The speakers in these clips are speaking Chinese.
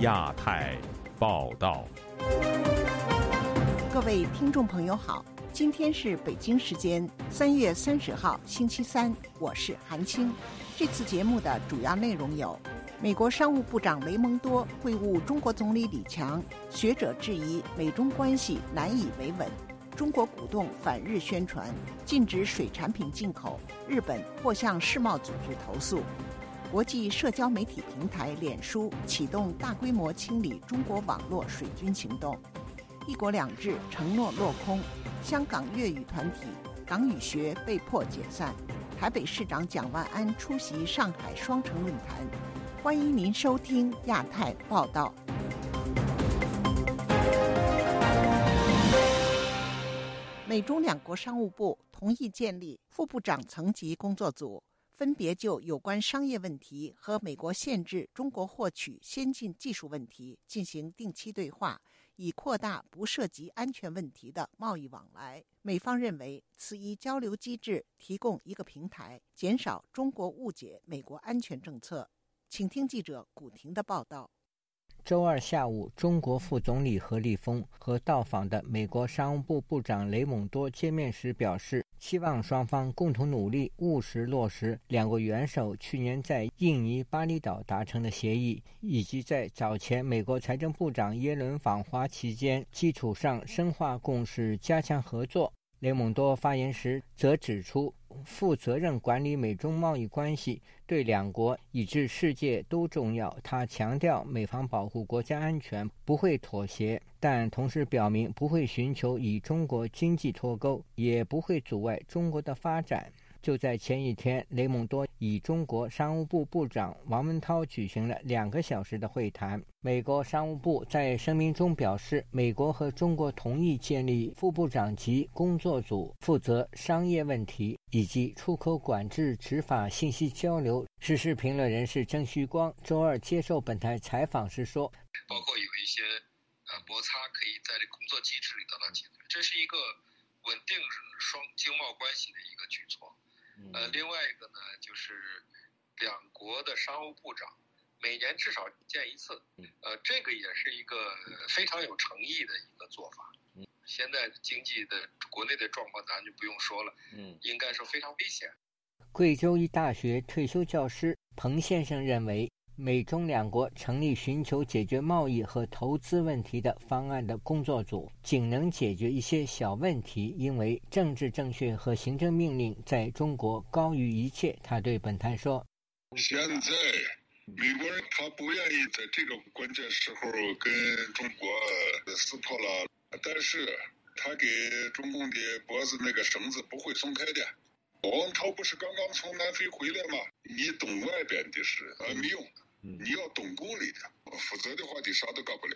亚太报道，各位听众朋友好，今天是北京时间三月三十号星期三，我是韩青。这次节目的主要内容有：美国商务部长雷蒙多会晤中国总理李强，学者质疑美中关系难以维稳；中国鼓动反日宣传，禁止水产品进口；日本或向世贸组织投诉。国际社交媒体平台脸书启动大规模清理中国网络水军行动，一国两制承诺落空，香港粤语团体港语学被迫解散，台北市长蒋万安出席上海双城论坛。欢迎您收听亚太报道。美中两国商务部同意建立副部长层级工作组。分别就有关商业问题和美国限制中国获取先进技术问题进行定期对话，以扩大不涉及安全问题的贸易往来。美方认为，此一交流机制提供一个平台，减少中国误解美国安全政策。请听记者古婷的报道。周二下午，中国副总理何立峰和到访的美国商务部部长雷蒙多见面时表示，希望双方共同努力，务实落实两国元首去年在印尼巴厘岛达成的协议，以及在早前美国财政部长耶伦访华期间基础上深化共识，加强合作。雷蒙多发言时则指出，负责任管理美中贸易关系对两国以至世界都重要。他强调，美方保护国家安全不会妥协，但同时表明不会寻求与中国经济脱钩，也不会阻碍中国的发展。就在前一天，雷蒙多与中国商务部部长王文涛举行了两个小时的会谈。美国商务部在声明中表示，美国和中国同意建立副部长级工作组，负责商业问题以及出口管制、执法、信息交流。时事评论人士郑旭光周二接受本台采访时说：“包括有一些呃摩擦，可以在这工作机制里得到解决，这是一个稳定双经贸关系的一个举措。”呃，另外一个呢，就是两国的商务部长每年至少见一次，呃，这个也是一个非常有诚意的一个做法。现在经济的国内的状况咱就不用说了，嗯，应该说非常危险。贵州一大学退休教师彭先生认为。美中两国成立寻求解决贸易和投资问题的方案的工作组，仅能解决一些小问题，因为政治正确和行政命令在中国高于一切。他对本台说：“现在美国人他不愿意在这个关键时候跟中国撕破了，但是他给中共的脖子那个绳子不会松开的。王涛不是刚刚从南非回来吗？你懂外边的事，呃，没用。”你要懂公理的，否则的话你啥都干不了。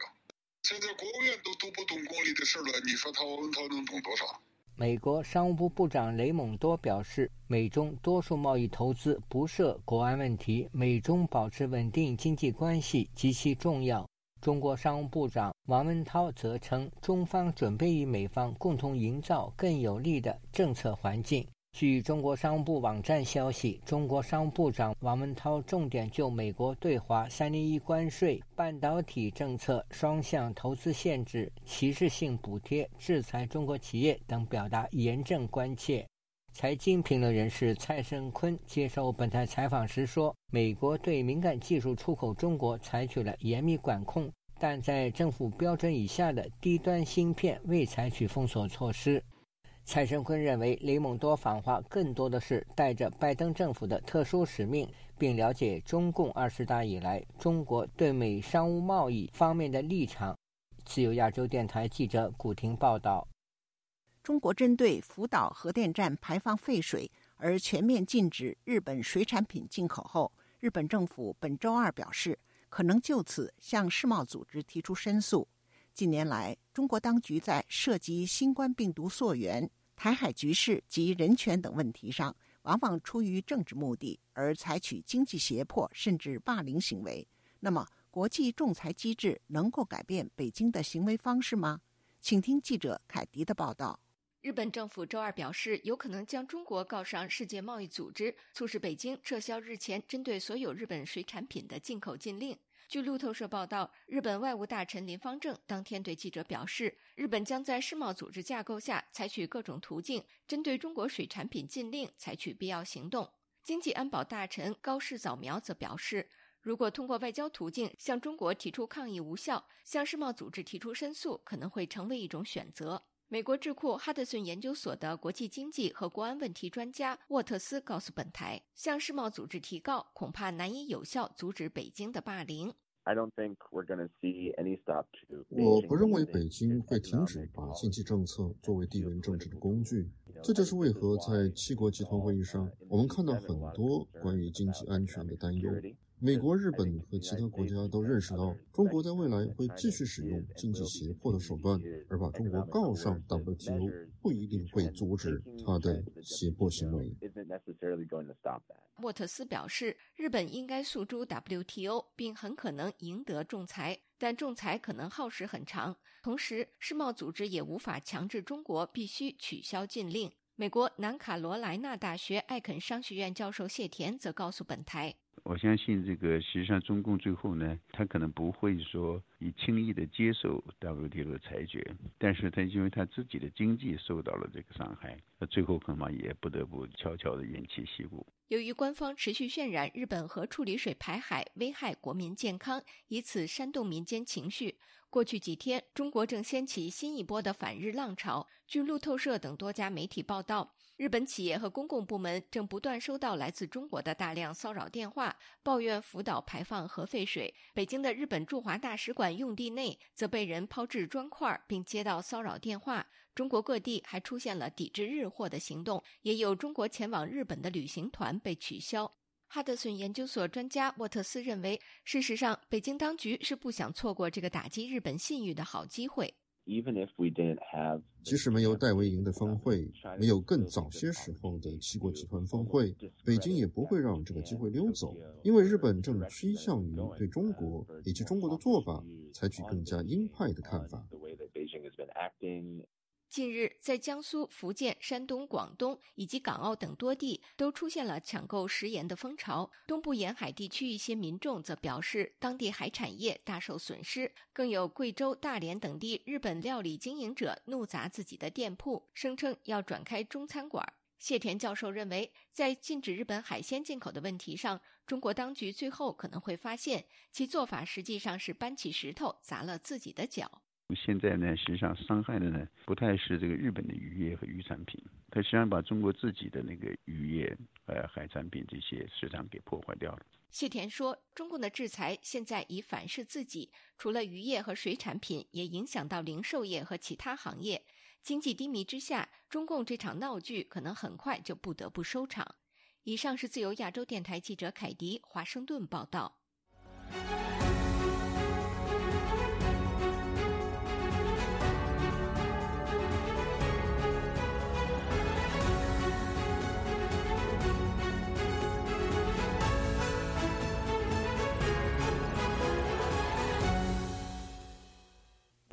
现在国务院都都不懂公理的事了，你说他王文涛能懂多少？美国商务部部长雷蒙多表示，美中多数贸易投资不涉国安问题，美中保持稳定经济关系极其重要。中国商务部长王文涛则称，中方准备与美方共同营造更有利的政策环境。据中国商务部网站消息，中国商务部长王文涛重点就美国对华“三零一”关税、半导体政策、双向投资限制、歧视性补贴、制裁中国企业等表达严正关切。财经评论人士蔡胜坤接受本台采访时说：“美国对敏感技术出口中国采取了严密管控，但在政府标准以下的低端芯片未采取封锁措施。”蔡胜坤认为，雷蒙多访华更多的是带着拜登政府的特殊使命，并了解中共二十大以来中国对美商务贸易方面的立场。自由亚洲电台记者古婷报道：中国针对福岛核电站排放废水而全面禁止日本水产品进口后，日本政府本周二表示，可能就此向世贸组织提出申诉。近年来，中国当局在涉及新冠病毒溯源、台海局势及人权等问题上，往往出于政治目的而采取经济胁迫甚至霸凌行为。那么，国际仲裁机制能够改变北京的行为方式吗？请听记者凯迪的报道。日本政府周二表示，有可能将中国告上世界贸易组织，促使北京撤销日前针对所有日本水产品的进口禁令。据路透社报道，日本外务大臣林方正当天对记者表示，日本将在世贸组织架构下采取各种途径，针对中国水产品禁令采取必要行动。经济安保大臣高市早苗则表示，如果通过外交途径向中国提出抗议无效，向世贸组织提出申诉可能会成为一种选择。美国智库哈德逊研究所的国际经济和国安问题专家沃特斯告诉本台，向世贸组织提告恐怕难以有效阻止北京的霸凌。我不认为北京会停止把经济政策作为地缘政治的工具。这就是为何在七国集团会议上，我们看到很多关于经济安全的担忧。美国、日本和其他国家都认识到，中国在未来会继续使用经济胁迫的手段，而把中国告上 WTO 不一定会阻止他的胁迫行为。莫特斯表示，日本应该诉诸 WTO，并很可能赢得仲裁，但仲裁可能耗时很长。同时，世贸组织也无法强制中国必须取消禁令。美国南卡罗来纳大学艾肯商学院教授谢田则告诉本台：“我相信这个，实际上中共最后呢，他可能不会说以轻易的接受 WTO 的裁决，但是他因为他自己的经济受到了这个伤害，那最后恐怕也不得不悄悄的偃旗息鼓。”由于官方持续渲染日本核处理水排海危害国民健康，以此煽动民间情绪。过去几天，中国正掀起新一波的反日浪潮。据路透社等多家媒体报道，日本企业和公共部门正不断收到来自中国的大量骚扰电话，抱怨福岛排放核废水。北京的日本驻华大使馆用地内则被人抛掷砖块，并接到骚扰电话。中国各地还出现了抵制日货的行动，也有中国前往日本的旅行团被取消。哈德逊研究所专家沃特斯认为，事实上，北京当局是不想错过这个打击日本信誉的好机会。即使没有戴维营的峰会，没有更早些时候的七国集团峰会，北京也不会让这个机会溜走，因为日本正趋向于对中国以及中国的做法采取更加鹰派的看法。近日，在江苏、福建、山东、广东以及港澳等多地，都出现了抢购食盐的风潮。东部沿海地区一些民众则表示，当地海产业大受损失。更有贵州、大连等地日本料理经营者怒砸自己的店铺，声称要转开中餐馆。谢田教授认为，在禁止日本海鲜进口的问题上，中国当局最后可能会发现，其做法实际上是搬起石头砸了自己的脚。现在呢，实际上伤害的呢，不太是这个日本的渔业和渔产品，它实际上把中国自己的那个渔业、呃海产品这些市场给破坏掉了。谢田说，中共的制裁现在已反噬自己，除了渔业和水产品，也影响到零售业和其他行业。经济低迷之下，中共这场闹剧可能很快就不得不收场。以上是自由亚洲电台记者凯迪华盛顿报道。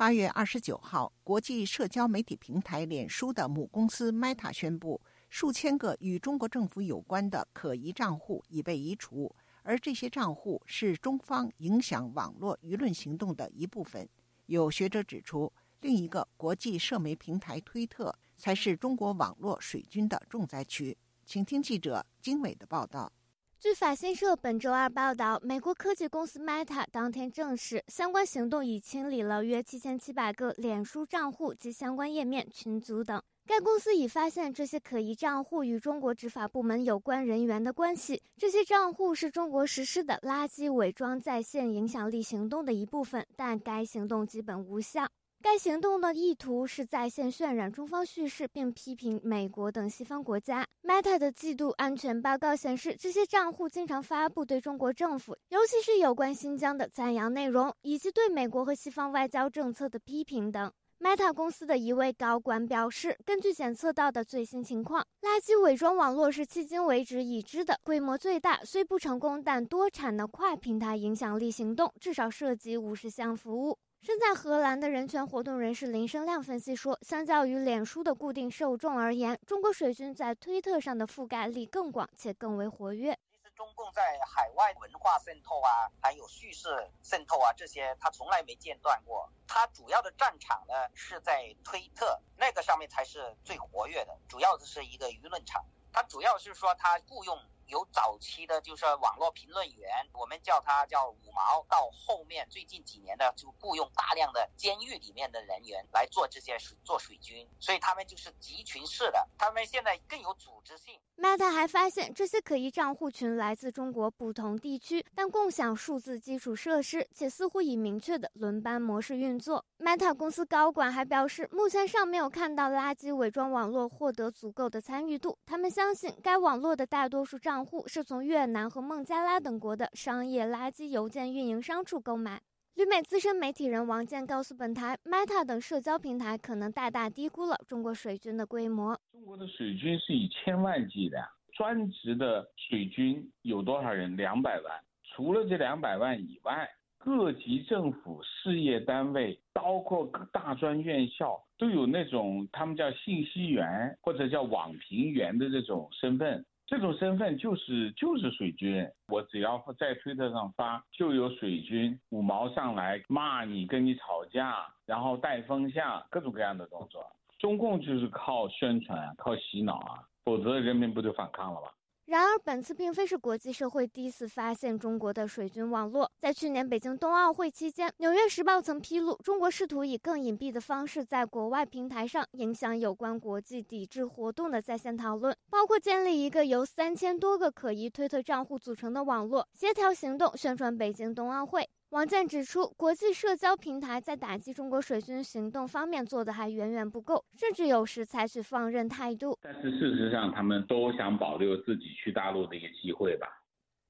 八月二十九号，国际社交媒体平台脸书的母公司 Meta 宣布，数千个与中国政府有关的可疑账户已被移除，而这些账户是中方影响网络舆论行动的一部分。有学者指出，另一个国际社媒平台推特才是中国网络水军的重灾区。请听记者经纬的报道。据法新社本周二报道，美国科技公司 Meta 当天证实，相关行动已清理了约七千七百个脸书账户及相关页面、群组等。该公司已发现这些可疑账户与中国执法部门有关人员的关系。这些账户是中国实施的垃圾伪装在线影响力行动的一部分，但该行动基本无效。该行动的意图是在线渲染中方叙事，并批评美国等西方国家。Meta 的季度安全报告显示，这些账户经常发布对中国政府，尤其是有关新疆的赞扬内容，以及对美国和西方外交政策的批评等。Meta 公司的一位高管表示，根据检测到的最新情况，垃圾伪装网络是迄今为止已知的规模最大、虽不成功但多产的跨平台影响力行动，至少涉及五十项服务。身在荷兰的人权活动人士林生亮分析说，相较于脸书的固定受众而言，中国水军在推特上的覆盖力更广且更为活跃。其实中共在海外文化渗透啊，还有叙事渗透啊，这些他从来没间断过。他主要的战场呢是在推特那个上面才是最活跃的，主要的是一个舆论场。他主要是说他雇佣。有早期的，就是网络评论员，我们叫他叫五毛。到后面最近几年的，就雇佣大量的监狱里面的人员来做这些做水军，所以他们就是集群式的，他们现在更有组织性。Meta 还发现，这些可疑账户群来自中国不同地区，但共享数字基础设施，且似乎以明确的轮班模式运作。Meta 公司高管还表示，目前尚没有看到垃圾伪装网络获得足够的参与度。他们相信，该网络的大多数账户是从越南和孟加拉等国的商业垃圾邮件运营商处购买。旅美资深媒体人王健告诉本台，Meta 等社交平台可能大大低估了中国水军的规模。中国的水军是以千万计的，专职的水军有多少人？两百万。除了这两百万以外，各级政府事业单位，包括大专院校，都有那种他们叫信息员或者叫网评员的这种身份。这种身份就是就是水军。我只要在推特上发，就有水军五毛上来骂你，跟你吵架，然后带风向，各种各样的动作。中共就是靠宣传、靠洗脑啊，否则人民不就反抗了吗？然而，本次并非是国际社会第一次发现中国的水军网络。在去年北京冬奥会期间，《纽约时报》曾披露，中国试图以更隐蔽的方式在国外平台上影响有关国际抵制活动的在线讨论，包括建立一个由三千多个可疑推特账户组成的网络，协调行动，宣传北京冬奥会。王健指出，国际社交平台在打击中国水军行动方面做的还远远不够，甚至有时采取放任态度。但是事实上，他们都想保留自己去大陆的一个机会吧。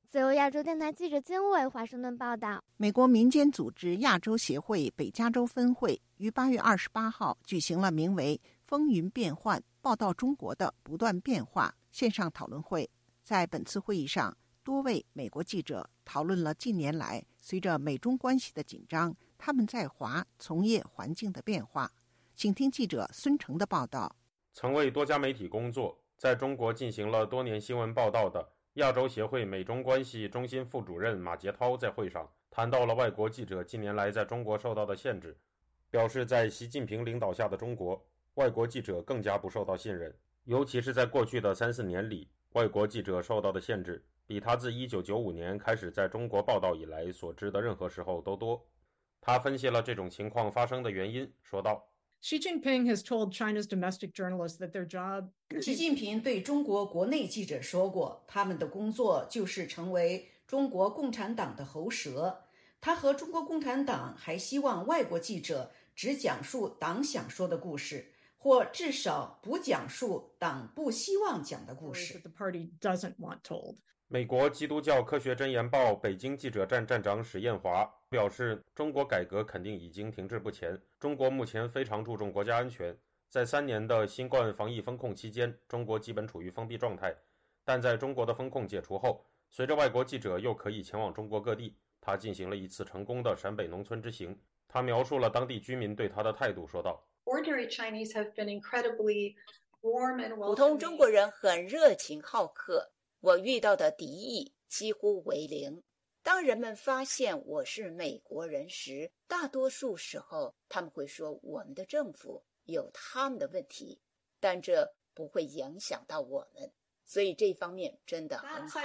自由亚洲电台记者金伟华盛顿报道。美国民间组织亚洲协会北加州分会于八月二十八号举行了名为“风云变幻：报道中国的不断变化”线上讨论会。在本次会议上，多位美国记者讨论了近年来随着美中关系的紧张，他们在华从业环境的变化。请听记者孙成的报道。曾为多家媒体工作，在中国进行了多年新闻报道的亚洲协会美中关系中心副主任马杰涛在会上谈到了外国记者近年来在中国受到的限制，表示在习近平领导下的中国，外国记者更加不受到信任，尤其是在过去的三四年里，外国记者受到的限制。比他自1995年开始在中国报道以来所知的任何时候都多。他分析了这种情况发生的原因，说道：“Xi Jinping has told China's domestic journalists that their job。”习近平对中国国内记者说过，他们的工作就是成为中国共产党的喉舌。他和中国共产党还希望外国记者只讲述党想说的故事，或至少不讲述党不希望讲的故事。美国基督教科学箴言报北京记者站站长史艳华表示：“中国改革肯定已经停滞不前。中国目前非常注重国家安全。在三年的新冠防疫风控期间，中国基本处于封闭状态。但在中国的封控解除后，随着外国记者又可以前往中国各地，他进行了一次成功的陕北农村之行。他描述了当地居民对他的态度，说道：“Ordinary Chinese have been incredibly warm and welcoming。普通中国人很热情好客。”我遇到的敌意几乎为零。当人们发现我是美国人时，大多数时候他们会说我们的政府有他们的问题，但这不会影响到我们，所以这方面真的很好。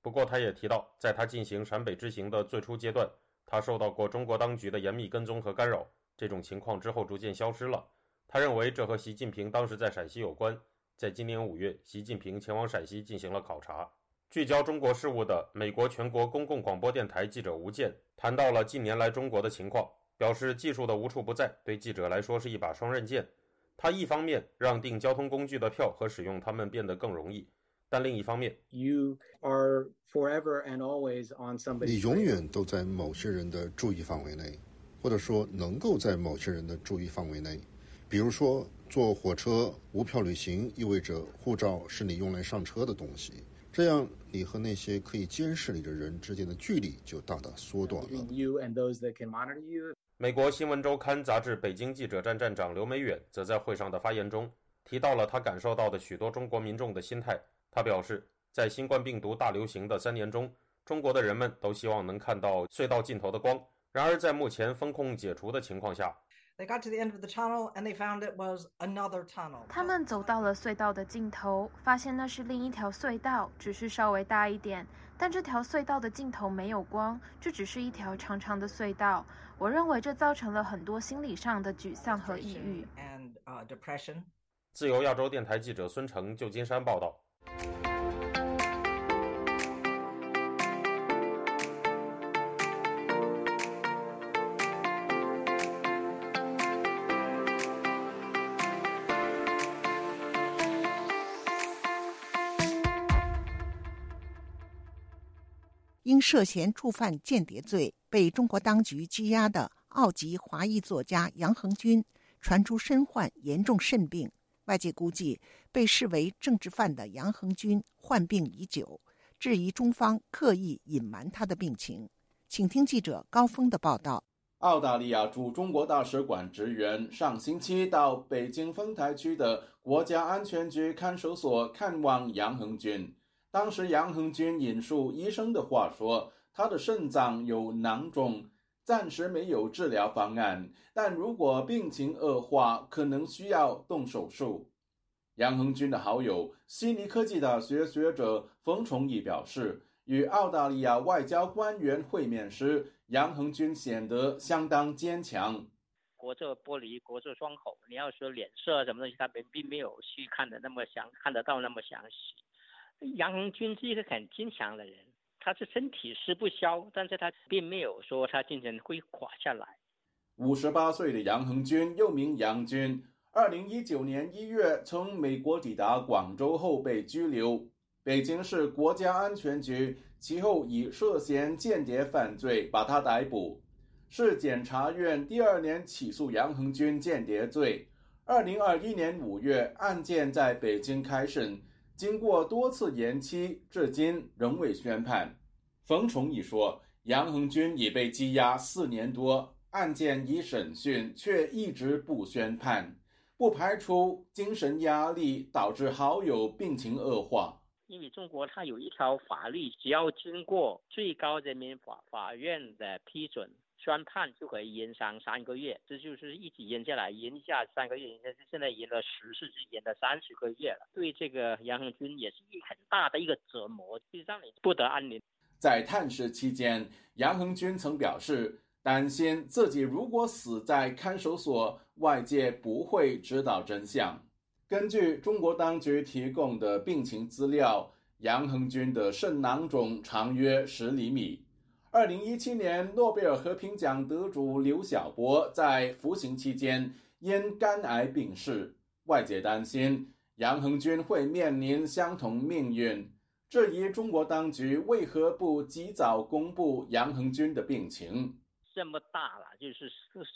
不过，他也提到，在他进行陕北之行的最初阶段，他受到过中国当局的严密跟踪和干扰。这种情况之后逐渐消失了。他认为这和习近平当时在陕西有关。在今年五月，习近平前往陕西进行了考察。聚焦中国事务的美国全国公共广播电台记者吴健谈到了近年来中国的情况，表示技术的无处不在对记者来说是一把双刃剑。他一方面让订交通工具的票和使用它们变得更容易，但另一方面，You are forever and always on somebody。你永远都在某些人的注意范围内，或者说能够在某些人的注意范围内，比如说。坐火车无票旅行意味着护照是你用来上车的东西，这样你和那些可以监视你的人之间的距离就大大缩短了。美国新闻周刊杂志北京记者站站长刘美远则在会上的发言中提到了他感受到的许多中国民众的心态。他表示，在新冠病毒大流行的三年中，中国的人们都希望能看到隧道尽头的光。然而，在目前风控解除的情况下，他们走到了隧道的尽头，发现那是另一条隧道，只是稍微大一点。但这条隧道的尽头没有光，这只是一条长长的隧道。我认为这造成了很多心理上的沮丧和抑郁。And depression. 自由亚洲电台记者孙成，旧金山报道。因涉嫌触犯间谍罪被中国当局羁押的澳籍华裔作家杨恒军，传出身患严重肾病。外界估计，被视为政治犯的杨恒军患病已久，质疑中方刻意隐瞒他的病情。请听记者高峰的报道。澳大利亚驻中国大使馆职员上星期到北京丰台区的国家安全局看守所看望杨恒军。当时，杨恒军引述医生的话说：“他的肾脏有囊肿，暂时没有治疗方案，但如果病情恶化，可能需要动手术。”杨恒军的好友、悉尼科技大学学者冯崇义表示，与澳大利亚外交官员会面时，杨恒军显得相当坚强。隔着玻璃，隔着窗口，你要说脸色什么东西，他并并没有去看的那么详，看得到那么详细。杨恒军是一个很坚强的人，他是身体是不消，但是他并没有说他精神会垮下来。五十八岁的杨恒军又名杨军，二零一九年一月从美国抵达广州后被拘留，北京市国家安全局其后以涉嫌间谍犯罪把他逮捕，市检察院第二年起诉杨恒军间谍罪，二零二一年五月案件在北京开审。经过多次延期，至今仍未宣判。冯崇义说：“杨恒军已被羁押四年多，案件已审讯，却一直不宣判，不排除精神压力导致好友病情恶化。因为中国它有一条法律，只要经过最高人民法法院的批准。”宣判就可以延长三个月，这就是一起延下来，延下三个月，现在现在延了十次，是延了三十个月了。对这个杨恒军也是一很大的一个折磨，就让你不得安宁。在探视期间，杨恒军曾表示，担心自己如果死在看守所，外界不会知道真相。根据中国当局提供的病情资料，杨恒军的肾囊肿长约十厘米。二零一七年，诺贝尔和平奖得主刘晓波在服刑期间因肝癌病逝。外界担心杨恒军会面临相同命运，质疑中国当局为何不及早公布杨恒军的病情。这么大了，就是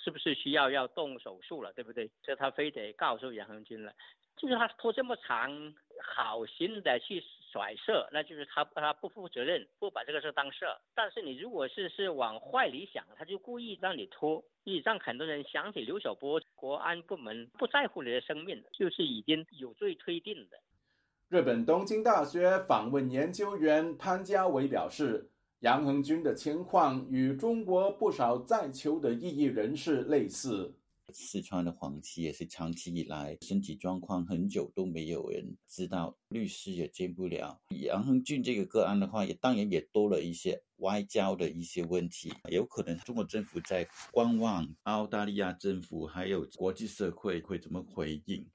是不是需要要动手术了，对不对？这他非得告诉杨恒军了，就是他拖这么长，好心的去。甩射，那就是他他不负责任，不把这个事当事儿。但是你如果是是往坏里想，他就故意让你拖，以让很多人想起刘晓波，国安部门不在乎你的生命，就是已经有罪推定的。日本东京大学访问研究员潘家伟表示，杨恒军的情况与中国不少在囚的异议人士类似。四川的黄旗也是长期以来身体状况很久都没有人知道，律师也见不了。杨恒俊这个个案的话，也当然也多了一些外交的一些问题，有可能中国政府在观望澳大利亚政府还有国际社会会怎么回应。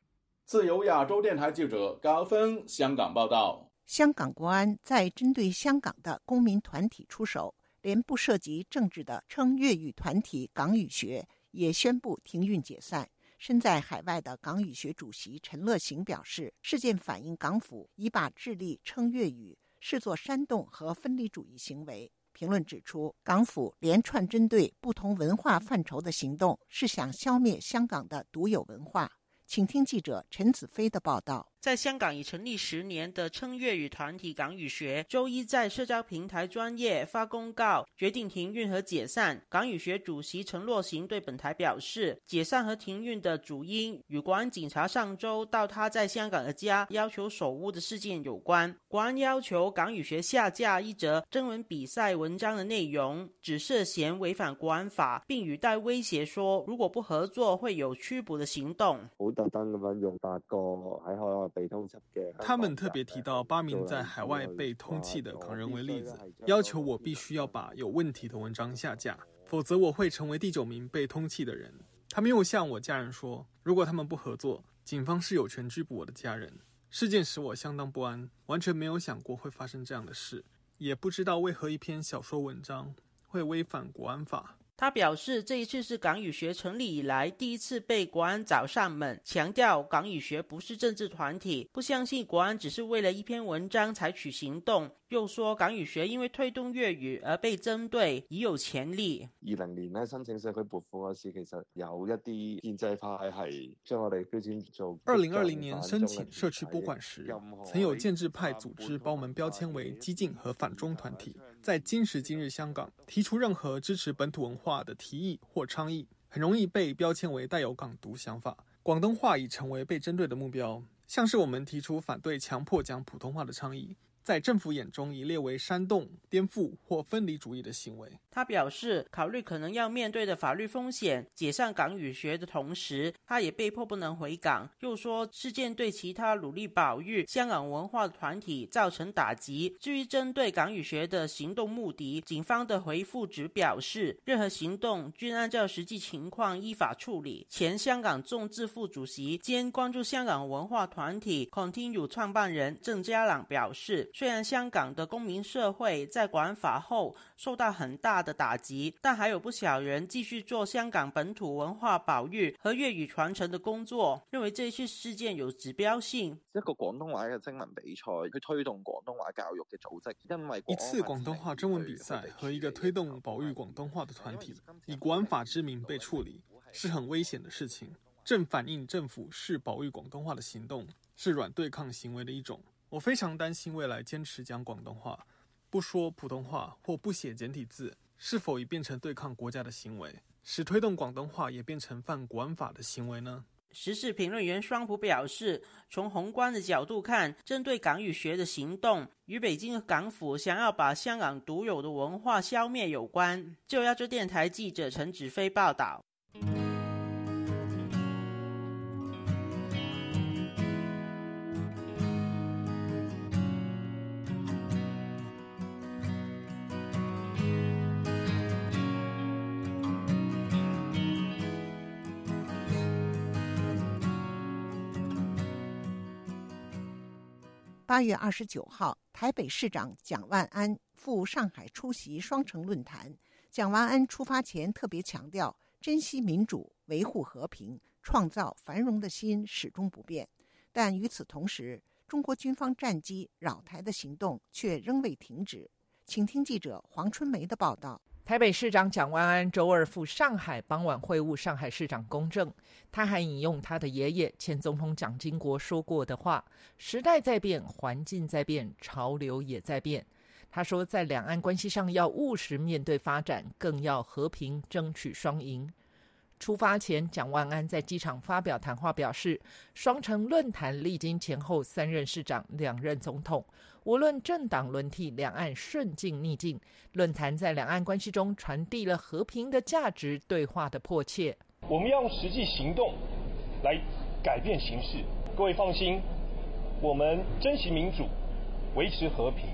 自由亚洲电台记者高峰香港报道：香港国安在针对香港的公民团体出手，连不涉及政治的称粤语团体港语学。也宣布停运解散。身在海外的港语学主席陈乐行表示，事件反映港府已把智力称粤语视作煽动和分离主义行为。评论指出，港府连串针对不同文化范畴的行动，是想消灭香港的独有文化。请听记者陈子飞的报道。在香港已成立十年的称粤语团体港语学，周一在社交平台专业发公告，决定停运和解散。港语学主席陈洛行对本台表示，解散和停运的主因与国安警察上周到他在香港的家要求守屋的事件有关。国安要求港语学下架一则征文比赛文章的内容，只涉嫌违反国安法，并语带威胁说，如果不合作会有拘捕的行动。好特登咁样用八个喺海外被通缉嘅。他们特别提到八名在海外被通缉的港人为例子，要求我必须要把有问题的文章下架，否则我会成为第九名被通缉的人。他们又向我家人说，如果他们不合作，警方是有权拘捕我的家人。事件使我相当不安，完全没有想过会发生这样的事，也不知道为何一篇小说文章会违反国安法。他表示，这一次是港语学成立以来第一次被国安找上门，强调港语学不是政治团体，不相信国安只是为了一篇文章采取行动。又说港语学因为推动粤语而被针对，已有潜力。二零年咧申请社区撥款嗰时，其实有一啲建制派系将我哋标签做。二零二零年申请社区拨款时，曾有建制派组织把我们标签为激进和反中团体。在今时今日香港，提出任何支持本土文化的提议或倡议，很容易被标签为带有港独想法。广东话已成为被针对的目标，像是我们提出反对强迫讲普通话的倡议。在政府眼中，已列为煽动、颠覆或分离主义的行为。他表示，考虑可能要面对的法律风险，解散港语学的同时，他也被迫不能回港。又说，事件对其他努力保育香港文化的团体造成打击。至于针对港语学的行动目的，警方的回复只表示，任何行动均按照实际情况依法处理。前香港众志副主席兼关注香港文化团体 Continue 创办人郑家朗表示。虽然香港的公民社会在国安法后受到很大的打击，但还有不少人继续做香港本土文化保育和粤语传承的工作，认为这次事件有指标性。一个广东话嘅征文比赛，去推动广东话教育嘅组织，因为一次广东话征文比赛和一个推动保育广东话的团体，以国安法之名被处理，是很危险的事情，正反映政府是保育广东话的行动是软对抗行为的一种。我非常担心未来坚持讲广东话，不说普通话或不写简体字，是否已变成对抗国家的行为，使推动广东话也变成犯国安法的行为呢？时事评论员双普表示，从宏观的角度看，针对港语学的行动与北京港府想要把香港独有的文化消灭有关。就亚洲电台记者陈子飞报道。八月二十九号，台北市长蒋万安赴上海出席双城论坛。蒋万安出发前特别强调，珍惜民主、维护和平、创造繁荣的心始终不变。但与此同时，中国军方战机扰台的行动却仍未停止。请听记者黄春梅的报道。台北市长蒋万安周二赴上海，傍晚会晤上海市长龚正。他还引用他的爷爷前总统蒋经国说过的话：“时代在变，环境在变，潮流也在变。”他说，在两岸关系上要务实面对发展，更要和平争取双赢。出发前，蒋万安在机场发表谈话，表示双城论坛历经前后三任市长、两任总统，无论政党轮替，两岸顺境逆境，论坛在两岸关系中传递了和平的价值、对话的迫切。我们要用实际行动来改变形势。各位放心，我们珍惜民主、维持和平、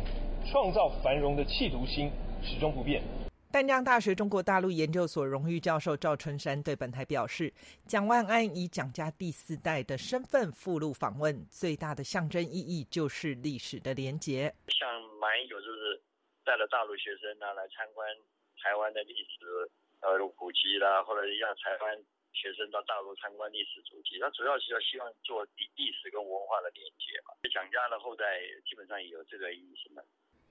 创造繁荣的企图心始终不变。淡江大学中国大陆研究所荣誉教授赵春山对本台表示：“蒋万安以蒋家第四代的身份赴陆访问，最大的象征意义就是历史的连结。像马英九就是带了大陆学生呢来参观台湾的历史呃古迹啦，或者让台湾学生到大陆参观历史主题，他主要是要希望做历历史跟文化的连接嘛。蒋家的后代基本上也有这个意思嘛。”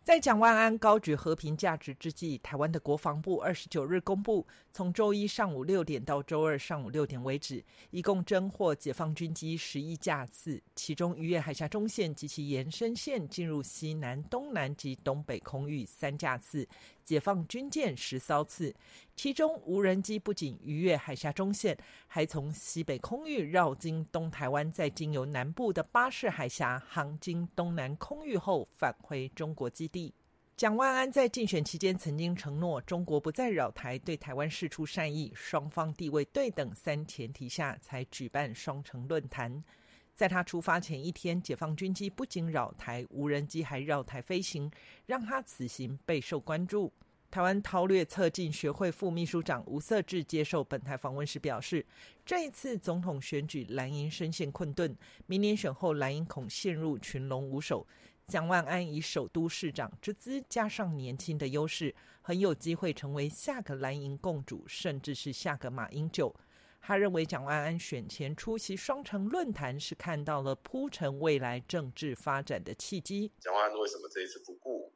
在蒋万安高举和平价值之际，台湾的国防部二十九日公布，从周一上午六点到周二上午六点为止，一共侦获解放军机十一架次，其中渔业海峡中线及其延伸线进入西南、东南及东北空域三架次，解放军舰十艘次。其中无人机不仅逾越海峡中线，还从西北空域绕经东台湾，再经由南部的巴士海峡航经东南空域后返回中国基地。蒋万安在竞选期间曾经承诺，中国不再扰台，对台湾示出善意，双方地位对等三前提下才举办双城论坛。在他出发前一天，解放军机不仅扰台，无人机还绕台飞行，让他此行备受关注。台湾韬略策进学会副秘书长吴色志接受本台访问时表示，这一次总统选举蓝营深陷困顿，明年选后蓝营恐陷入群龙无首。蒋万安以首都市长之资，加上年轻的优势，很有机会成为下个蓝营共主，甚至是下个马英九。他认为蒋万安选前出席双城论坛，是看到了铺陈未来政治发展的契机。蒋万安为什么这一次不顾？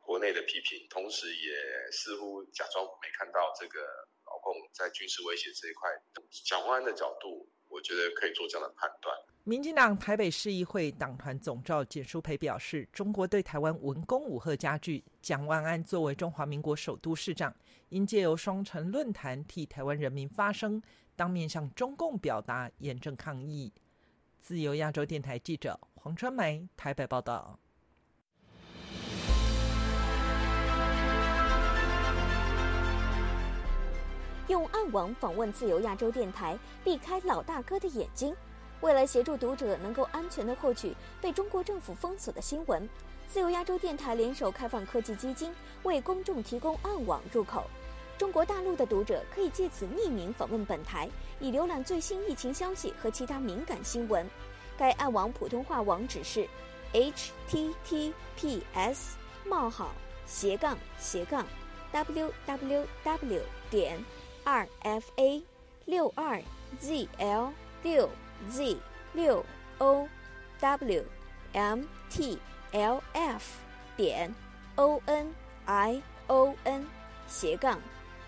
国内的批评，同时也似乎假装没看到这个老共在军事威胁这一块。蒋万安的角度，我觉得可以做这样的判断。民进党台北市议会党团总召简书培表示，中国对台湾文攻武吓加剧，蒋万安作为中华民国首都市长，应借由双城论坛替台湾人民发声，当面向中共表达严正抗议。自由亚洲电台记者黄春梅台北报道。用暗网访问自由亚洲电台，避开老大哥的眼睛。为了协助读者能够安全的获取被中国政府封锁的新闻，自由亚洲电台联手开放科技基金，为公众提供暗网入口。中国大陆的读者可以借此匿名访问本台，以浏览最新疫情消息和其他敏感新闻。该暗网普通话网址是：https: 冒号斜杠斜杠 www 点。二 f a 六二 z l 六 z 六 o w m t l f 点 o n i o n 斜杠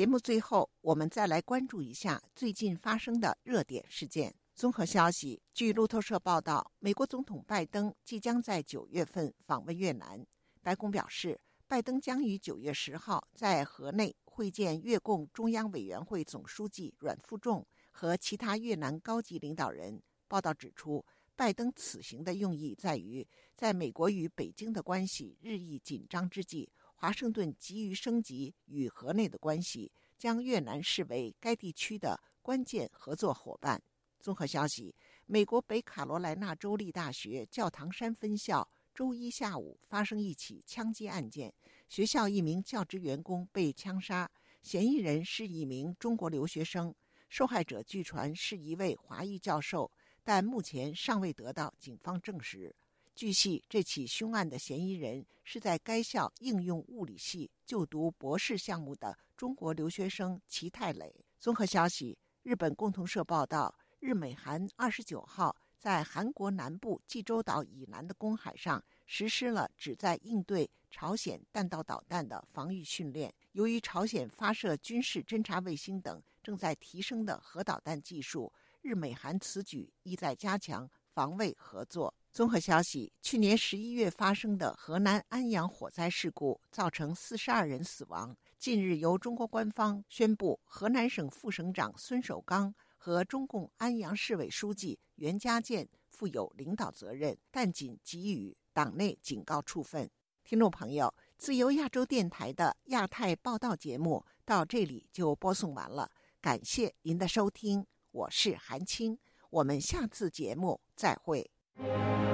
节目最后，我们再来关注一下最近发生的热点事件。综合消息，据路透社报道，美国总统拜登即将在九月份访问越南。白宫表示。拜登将于九月十号在河内会见越共中央委员会总书记阮富仲和其他越南高级领导人。报道指出，拜登此行的用意在于，在美国与北京的关系日益紧张之际，华盛顿急于升级与河内的关系，将越南视为该地区的关键合作伙伴。综合消息，美国北卡罗来纳州立大学教堂山分校。周一下午发生一起枪击案件，学校一名教职员工被枪杀，嫌疑人是一名中国留学生，受害者据传是一位华裔教授，但目前尚未得到警方证实。据悉，这起凶案的嫌疑人是在该校应用物理系就读博士项目的中国留学生齐泰磊。综合消息，日本共同社报道，日美韩二十九号。在韩国南部济州岛以南的公海上实施了旨在应对朝鲜弹道导弹的防御训练。由于朝鲜发射军事侦察卫星等正在提升的核导弹技术，日美韩此举意在加强防卫合作。综合消息：去年十一月发生的河南安阳火灾事故造成四十二人死亡。近日，由中国官方宣布，河南省副省长孙守刚。和中共安阳市委书记袁家健负有领导责任，但仅给予党内警告处分。听众朋友，自由亚洲电台的亚太报道节目到这里就播送完了，感谢您的收听，我是韩青，我们下次节目再会。you